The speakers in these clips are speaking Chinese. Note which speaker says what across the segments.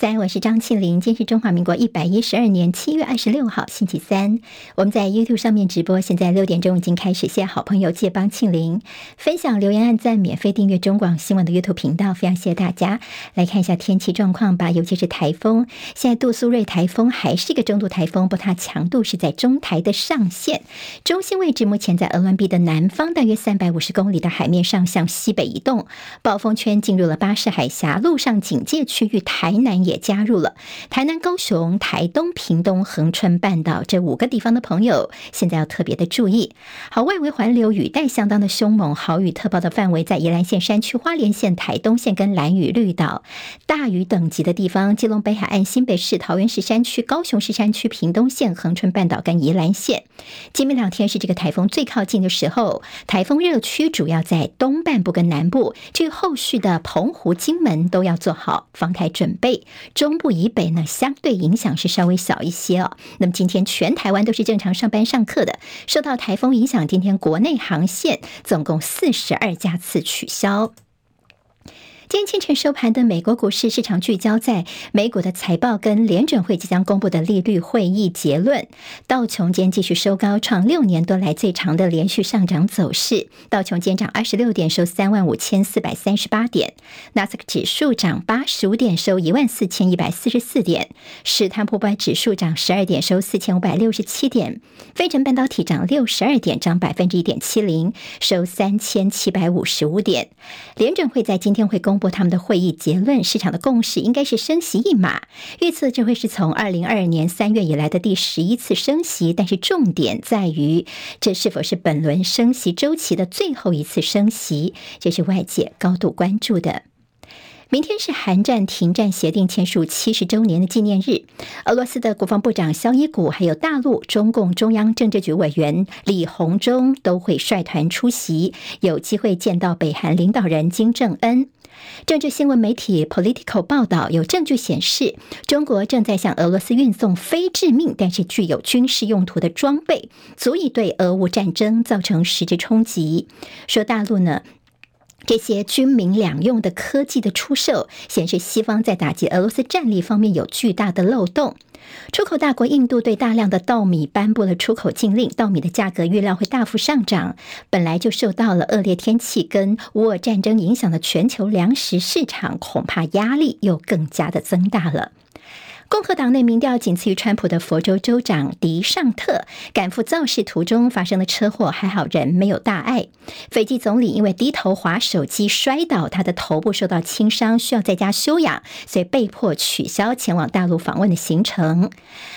Speaker 1: 在，我是张庆玲。今天是中华民国一百一十二年七月二十六号，星期三。我们在 YouTube 上面直播，现在六点钟已经开始。谢好朋友借帮庆玲分享、留言、按赞、免费订阅中广新闻的 YouTube 频道，非常谢谢大家。来看一下天气状况吧，尤其是台风。现在杜苏芮台风还是一个中度台风，不过它强度是在中台的上限。中心位置目前在鹅銮鼻的南方，大约三百五十公里的海面上向西北移动。暴风圈进入了巴士海峡，陆上警戒区域，台南也。也加入了台南、高雄、台东、屏东、恒春半岛这五个地方的朋友，现在要特别的注意。好，外围环流雨带相当的凶猛，豪雨特报的范围在宜兰县山区、花莲县、台东县跟兰屿绿岛。大雨等级的地方，基隆北海岸、新北市、桃园市山区、高雄市山区、屏东县、恒春半岛跟宜兰县。今明两天是这个台风最靠近的时候，台风热区主要在东半部跟南部，至于后续的澎湖、金门都要做好防台准备。中部以北呢，相对影响是稍微小一些哦。那么今天全台湾都是正常上班上课的，受到台风影响，今天国内航线总共四十二架次取消。今天清晨收盘的美国股市市场聚焦在美股的财报跟联准会即将公布的利率会议结论。道琼今天继续收高，创六年多来最长的连续上涨走势。道琼今天涨二十六点，收三万五千四百三十八点。纳斯克指数涨八十五点，收一万四千一百四十四点。史坦普五百指数涨十二点，收四千五百六十七点。非成半导体涨六十二点，涨百分之一点七零，收三千七百五十五点。联准会在今天会公。不，他们的会议结论，市场的共识应该是升息一码，预测这会是从二零二二年三月以来的第十一次升息，但是重点在于这是否是本轮升息周期的最后一次升息，这是外界高度关注的。明天是韩战停战协定签署七十周年的纪念日，俄罗斯的国防部长肖伊古，还有大陆中共中央政治局委员李鸿忠都会率团出席，有机会见到北韩领导人金正恩。政治新闻媒体 Political 报道，有证据显示，中国正在向俄罗斯运送非致命但是具有军事用途的装备，足以对俄乌战争造成实质冲击。说大陆呢？这些军民两用的科技的出售，显示西方在打击俄罗斯战力方面有巨大的漏洞。出口大国印度对大量的稻米颁布了出口禁令，稻米的价格预料会大幅上涨。本来就受到了恶劣天气跟乌俄战争影响的全球粮食市场，恐怕压力又更加的增大了。共和党内民调仅次于川普的佛州州长迪尚特赶赴造势途中发生了车祸，还好人没有大碍。斐济总理因为低头滑手机摔倒，他的头部受到轻伤，需要在家休养，所以被迫取消前往大陆访问的行程。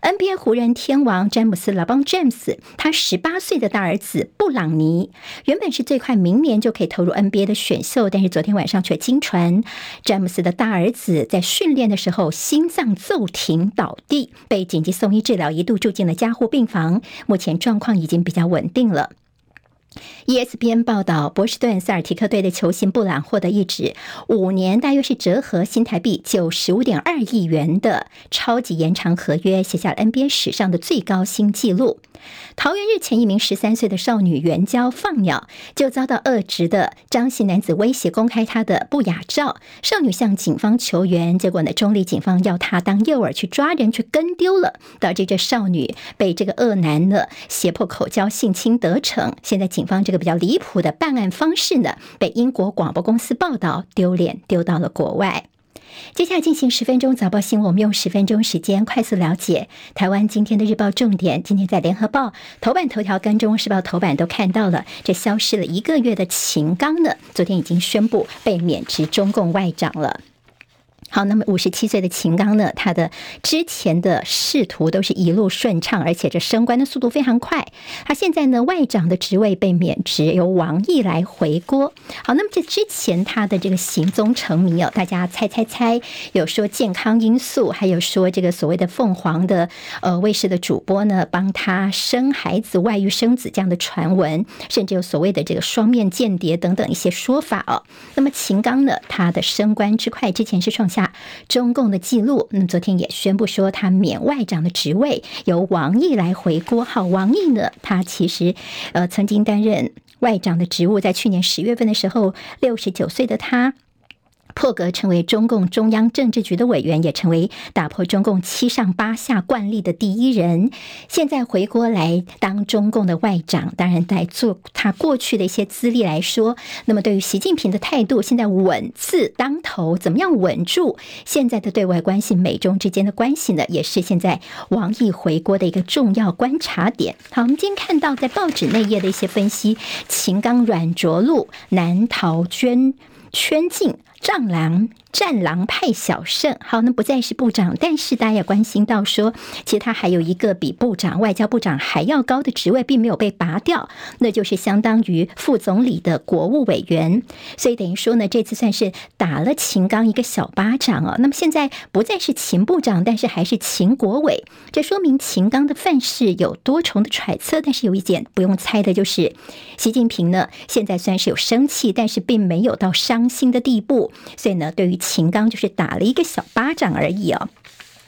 Speaker 1: NBA 湖人天王詹姆斯·拉邦·詹姆斯，他十八岁的大儿子布朗尼原本是最快明年就可以投入 NBA 的选秀，但是昨天晚上却惊传詹姆斯的大儿子在训练的时候心脏骤停倒地，被紧急送医治疗，一度住进了加护病房，目前状况已经比较稳定了。ESPN 报道，波士顿塞尔提克队的球星布朗获得一纸五年，大约是折合新台币九十五点二亿元的超级延长合约，写下了 NBA 史上的最高新纪录。桃园日前，一名十三岁的少女援交放鸟，就遭到恶质的张姓男子威胁公开她的不雅照。少女向警方求援，结果呢，中坜警方要她当诱饵去抓人，却跟丢了，导致这少女被这个恶男的胁迫口交性侵得逞。现在警方这个比较离谱的办案方式呢，被英国广播公司报道丢脸丢到了国外。接下来进行十分钟早报新闻，我们用十分钟时间快速了解台湾今天的日报重点。今天在联合报头版头条跟中时报头版都看到了，这消失了一个月的秦刚呢，昨天已经宣布被免职中共外长了。好，那么五十七岁的秦刚呢，他的之前的仕途都是一路顺畅，而且这升官的速度非常快。他现在呢，外长的职位被免职，由王毅来回锅。好，那么这之前他的这个行踪成谜哦，大家猜猜猜，有说健康因素，还有说这个所谓的凤凰的呃卫视的主播呢，帮他生孩子、外遇生子这样的传闻，甚至有所谓的这个双面间谍等等一些说法哦。那么秦刚呢，他的升官之快，之前是创下。中共的记录，那么昨天也宣布说，他免外长的职位，由王毅来回锅。好，王毅呢，他其实呃曾经担任外长的职务，在去年十月份的时候，六十九岁的他。破格成为中共中央政治局的委员，也成为打破中共七上八下惯例的第一人。现在回国来当中共的外长，当然在做他过去的一些资历来说，那么对于习近平的态度，现在稳字当头，怎么样稳住现在的对外关系？美中之间的关系呢，也是现在王毅回国的一个重要观察点。好，我们今天看到在报纸内页的一些分析，秦刚软着陆，难逃圈圈禁，战狼。战狼派小胜，好，那不再是部长，但是大家也关心到说，其实他还有一个比部长、外交部长还要高的职位，并没有被拔掉，那就是相当于副总理的国务委员。所以等于说呢，这次算是打了秦刚一个小巴掌啊。那么现在不再是秦部长，但是还是秦国伟，这说明秦刚的范式有多重的揣测。但是有一点不用猜的就是，习近平呢现在虽然是有生气，但是并没有到伤心的地步。所以呢，对于秦刚就是打了一个小巴掌而已哦。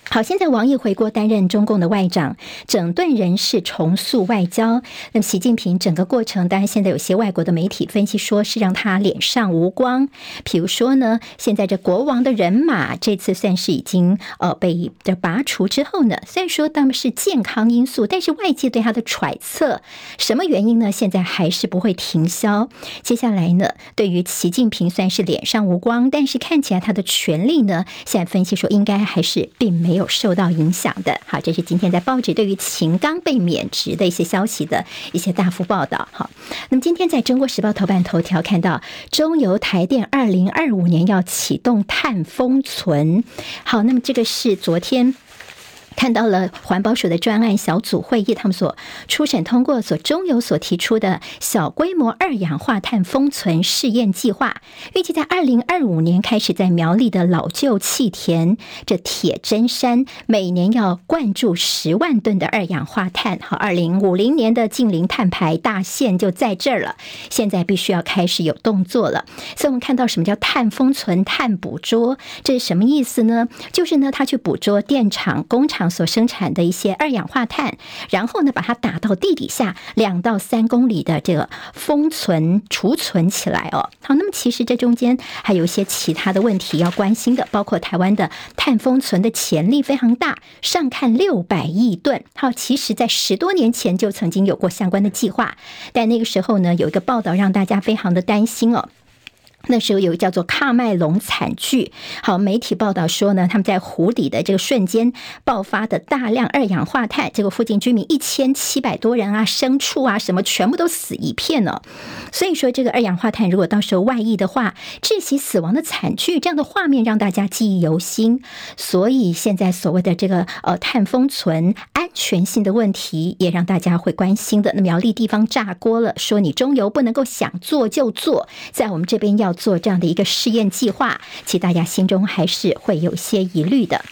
Speaker 1: 好，现在王毅回国担任中共的外长，整顿人事，重塑外交。那么习近平整个过程，当然现在有些外国的媒体分析说是让他脸上无光。比如说呢，现在这国王的人马这次算是已经呃被这拔除之后呢，虽然说他们是健康因素，但是外界对他的揣测，什么原因呢？现在还是不会停销。接下来呢，对于习近平算是脸上无光，但是看起来他的权力呢，现在分析说应该还是并没有。受到影响的，好，这是今天在报纸对于秦刚被免职的一些消息的一些大幅报道。好，那么今天在中国时报头版头条看到，中油台电二零二五年要启动碳封存。好，那么这个是昨天。看到了环保署的专案小组会议，他们所初审通过所中油所提出的小规模二氧化碳封存试验计划，预计在二零二五年开始在苗栗的老旧气田这铁砧山，每年要灌注十万吨的二氧化碳。好，二零五零年的净零碳排大限就在这儿了，现在必须要开始有动作了。所以，我们看到什么叫碳封存、碳捕捉，这是什么意思呢？就是呢，他去捕捉电厂、工厂。所生产的一些二氧化碳，然后呢，把它打到地底下两到三公里的这个封存储存起来哦。好，那么其实这中间还有一些其他的问题要关心的，包括台湾的碳封存的潜力非常大，上看六百亿吨。好，其实在十多年前就曾经有过相关的计划，但那个时候呢，有一个报道让大家非常的担心哦。那时候有个叫做喀麦隆惨剧，好，媒体报道说呢，他们在湖底的这个瞬间爆发的大量二氧化碳，这个附近居民一千七百多人啊，牲畜啊什么全部都死一片了。所以说，这个二氧化碳如果到时候外溢的话，窒息死亡的惨剧，这样的画面让大家记忆犹新。所以现在所谓的这个呃碳封存安全性的问题，也让大家会关心的。那苗栗地方炸锅了，说你中油不能够想做就做，在我们这边要。做这样的一个试验计划，其实大家心中还是会有些疑虑的。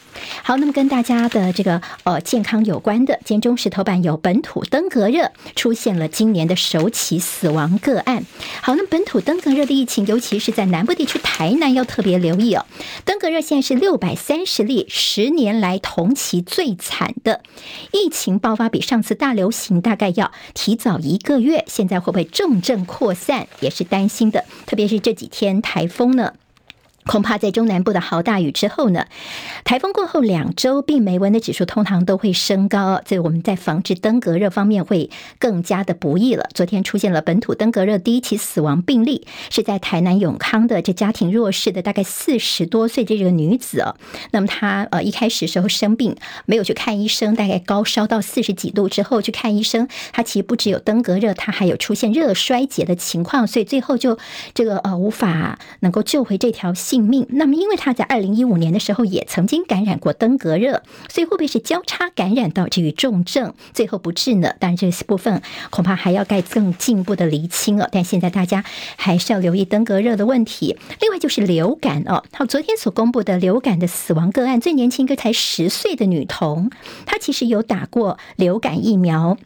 Speaker 1: 好，那么跟大家的这个呃健康有关的，今天中时头版有本土登革热出现了今年的首起死亡个案。好，那么本土登革热的疫情，尤其是在南部地区台南要特别留意哦。登革热现在是六百三十例，十年来同期最惨的疫情爆发，比上次大流行大概要提早一个月。现在会不会重症扩散，也是担心的。特别是这几天台风呢。恐怕在中南部的豪大雨之后呢，台风过后两周，病媒蚊的指数通常都会升高，所以我们在防治登革热方面会更加的不易了。昨天出现了本土登革热第一起死亡病例，是在台南永康的这家庭弱势的大概四十多岁这个女子哦。那么她呃一开始时候生病没有去看医生，大概高烧到四十几度之后去看医生，她其实不只有登革热，她还有出现热衰竭的情况，所以最后就这个呃无法能够救回这条线。性命。那么，因为他在二零一五年的时候也曾经感染过登革热，所以会不会是交叉感染导致于重症，最后不治呢？当然，这部分恐怕还要盖更进一步的厘清了。但现在大家还是要留意登革热的问题。另外就是流感哦，好，昨天所公布的流感的死亡个案，最年轻一个才十岁的女童，她其实有打过流感疫苗。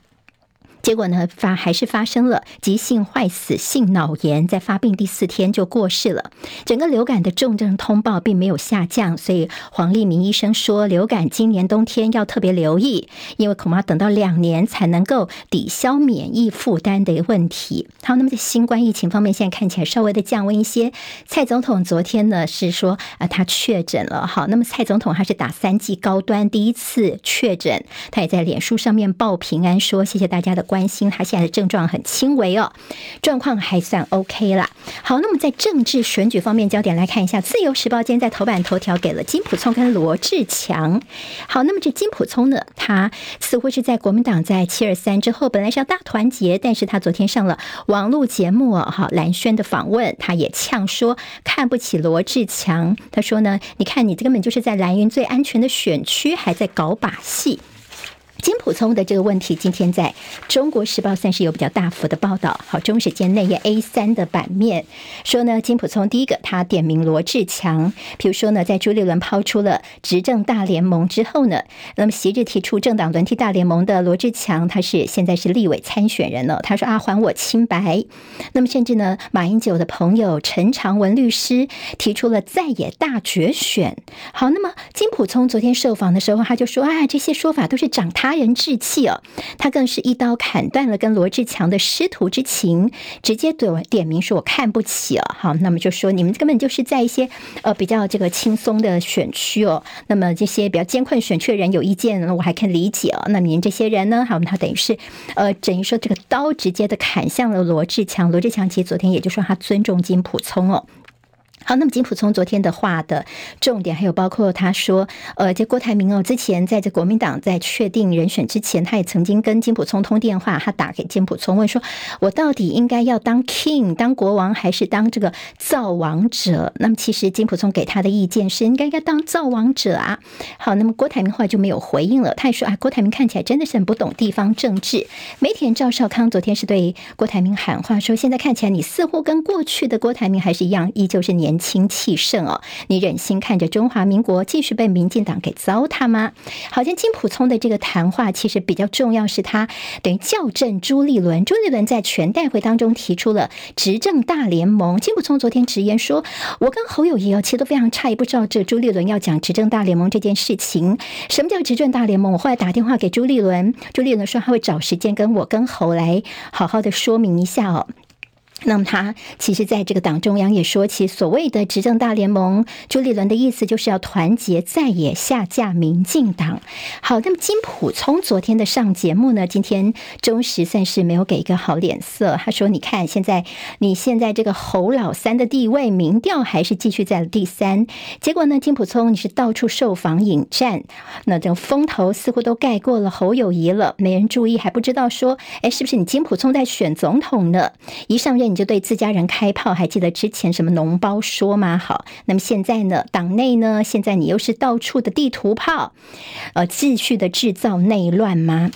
Speaker 1: 结果呢，发还是发生了急性坏死性脑炎，在发病第四天就过世了。整个流感的重症通报并没有下降，所以黄立明医生说，流感今年冬天要特别留意，因为恐怕等到两年才能够抵消免疫负担的问题。好，那么在新冠疫情方面，现在看起来稍微的降温一些。蔡总统昨天呢是说啊，他确诊了。好，那么蔡总统他是打三剂高端第一次确诊，他也在脸书上面报平安说，谢谢大家的关担心，他现在的症状很轻微哦，状况还算 OK 啦。好，那么在政治选举方面，焦点来看一下，《自由时报》今天在头版头条给了金普聪跟罗志强。好，那么这金普聪呢，他似乎是在国民党在七二三之后，本来是要大团结，但是他昨天上了网络节目哦，哈蓝轩的访问，他也呛说看不起罗志强，他说呢，你看你根本就是在蓝云最安全的选区，还在搞把戏。金普聪的这个问题，今天在中国时报算是有比较大幅的报道。好，中时间内页 A 三的版面说呢，金普聪第一个他点名罗志强，比如说呢，在朱立伦抛出了执政大联盟之后呢，那么昔日提出政党轮替大联盟的罗志强，他是现在是立委参选人了。他说啊，还我清白。那么甚至呢，马英九的朋友陈长文律师提出了在野大决选。好，那么金普聪昨天受访的时候，他就说啊，这些说法都是长他。他人志气哦，他更是一刀砍断了跟罗志强的师徒之情，直接对我点名说我看不起哦。好，那么就说你们根本就是在一些呃比较这个轻松的选区哦，那么这些比较艰困选区的人有意见，那我还可以理解哦。那您这些人呢，好，他等于是呃等于说这个刀直接的砍向了罗志强。罗志强其实昨天也就说他尊重金普聪哦。好，那么金普聪昨天的话的重点还有包括他说，呃，这郭台铭哦，之前在这国民党在确定人选之前，他也曾经跟金普聪通电话，他打给金普聪问说，我到底应该要当 king 当国王，还是当这个造王者？那么其实金普聪给他的意见是应该要当造王者啊。好，那么郭台铭后来就没有回应了，他也说啊，郭台铭看起来真的是很不懂地方政治。媒体人赵少康昨天是对郭台铭喊话说，现在看起来你似乎跟过去的郭台铭还是一样，依旧是年。轻气盛哦，你忍心看着中华民国继续被民进党给糟蹋吗？好像金溥聪的这个谈话其实比较重要，是他等于校正朱立伦。朱立伦在全代会当中提出了执政大联盟，金溥聪昨天直言说：“我跟侯友宜哦，其实都非常诧异，不知道这朱立伦要讲执政大联盟这件事情。什么叫执政大联盟？我后来打电话给朱立伦，朱立伦说他会找时间跟我跟侯来好好的说明一下哦。”那么他其实在这个党中央也说起所谓的执政大联盟，朱立伦的意思就是要团结在野下架民进党。好，那么金溥聪昨天的上节目呢，今天中时算是没有给一个好脸色。他说：“你看现在你现在这个侯老三的地位，民调还是继续在第三。结果呢，金溥聪你是到处受访引战，那这风头似乎都盖过了侯友谊了，没人注意还不知道说，哎，是不是你金溥聪在选总统呢？一上任。”你就对自家人开炮，还记得之前什么脓包说吗？好，那么现在呢？党内呢？现在你又是到处的地图炮，呃，继续的制造内乱吗？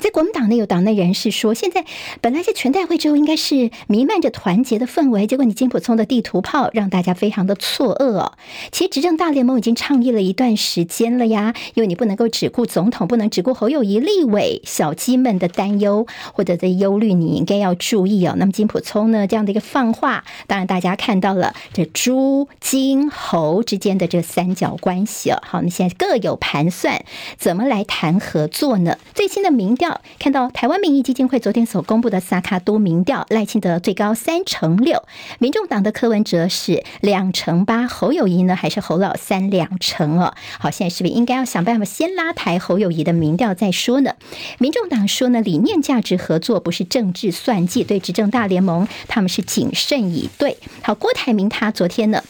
Speaker 1: 在国民党内有党内人士说，现在本来在全代会之后应该是弥漫着团结的氛围，结果你金普聪的地图炮让大家非常的错愕。其实执政大联盟已经倡议了一段时间了呀，因为你不能够只顾总统，不能只顾侯友谊立委小鸡们的担忧或者的忧虑，你应该要注意哦。那么金普聪呢这样的一个放话，当然大家看到了这朱金侯之间的这三角关系哦。好，你现在各有盘算，怎么来谈合作呢？最新的民调。看到台湾民意基金会昨天所公布的萨卡都民调，赖清德最高三成六，民众党的柯文哲是两成八，侯友谊呢还是侯老三两成哦。好，现在是不是应该要想办法先拉抬侯友谊的民调再说呢？民众党说呢，理念价值合作不是政治算计，对执政大联盟他们是谨慎以对。好，郭台铭他昨天呢？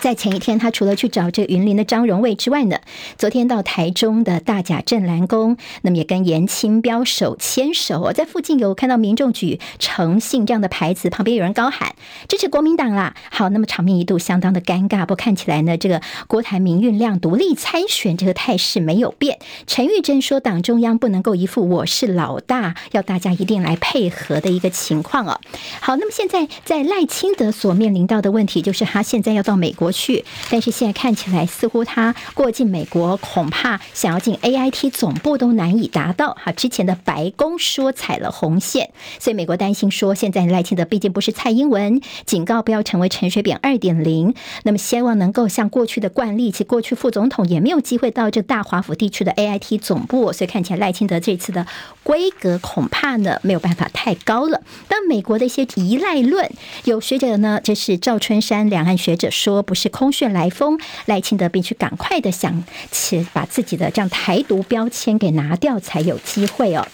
Speaker 1: 在前一天，他除了去找这云林的张荣卫之外呢，昨天到台中的大甲镇澜宫，那么也跟颜清标手牵手。在附近有看到民众举诚信这样的牌子，旁边有人高喊支持国民党啦。好，那么场面一度相当的尴尬。不过看起来呢，这个郭台铭酝酿独立参选这个态势没有变。陈玉珍说，党中央不能够一副我是老大，要大家一定来配合的一个情况哦。好，那么现在在赖清德所面临到的问题，就是他现在要到美国。国去，但是现在看起来似乎他过境美国，恐怕想要进 AIT 总部都难以达到。哈，之前的白宫说踩了红线，所以美国担心说，现在赖清德毕竟不是蔡英文，警告不要成为陈水扁二点零，那么希望能够像过去的惯例，其过去副总统也没有机会到这大华府地区的 AIT 总部，所以看起来赖清德这次的规格恐怕呢没有办法太高了。但美国的一些依赖论，有学者呢，这是赵春山两岸学者说，不是空穴来风，赖清德必须赶快的想起把自己的这样台独标签给拿掉，才有机会哦。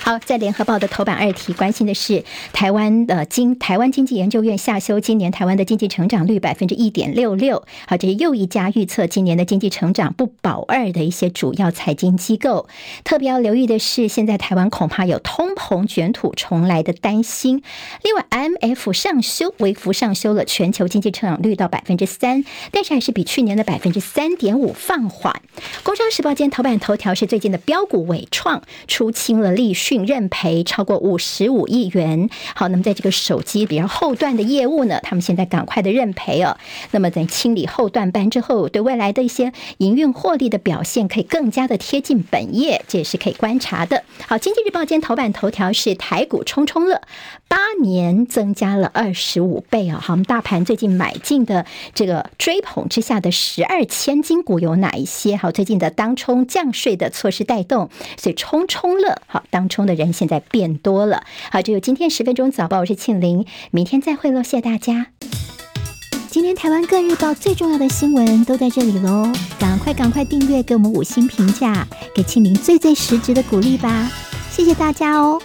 Speaker 1: 好，在联合报的头版二题，关心的是台湾的经台湾经济研究院下修今年台湾的经济成长率百分之一点六六。好，这是又一家预测今年的经济成长不保二的一些主要财经机构。特别要留意的是，现在台湾恐怕有通膨卷土重来的担心。另外，MF 上修，微幅上修了全球经济成长率到百分之三，但是还是比去年的百分之三点五放缓。工商时报今天头版头条是最近的标股伟创出清了利讯认赔超过五十五亿元。好，那么在这个手机比较后段的业务呢，他们现在赶快的认赔哦。那么在清理后段班之后，对未来的一些营运获利的表现可以更加的贴近本业，这也是可以观察的。好，经济日报今天头版头条是台股冲冲乐，八年增加了二十五倍啊。好，我们大盘最近买进的这个追捧之下的十二千金股有哪一些？好，最近的当冲降税的措施带动，所以冲冲乐好当。冲的人现在变多了。好，这有今天十分钟早报，我是庆玲，明天再会喽，谢谢大家。今天台湾各日报最重要的新闻都在这里喽，赶快赶快订阅，给我们五星评价，给庆玲最最实质的鼓励吧，谢谢大家哦。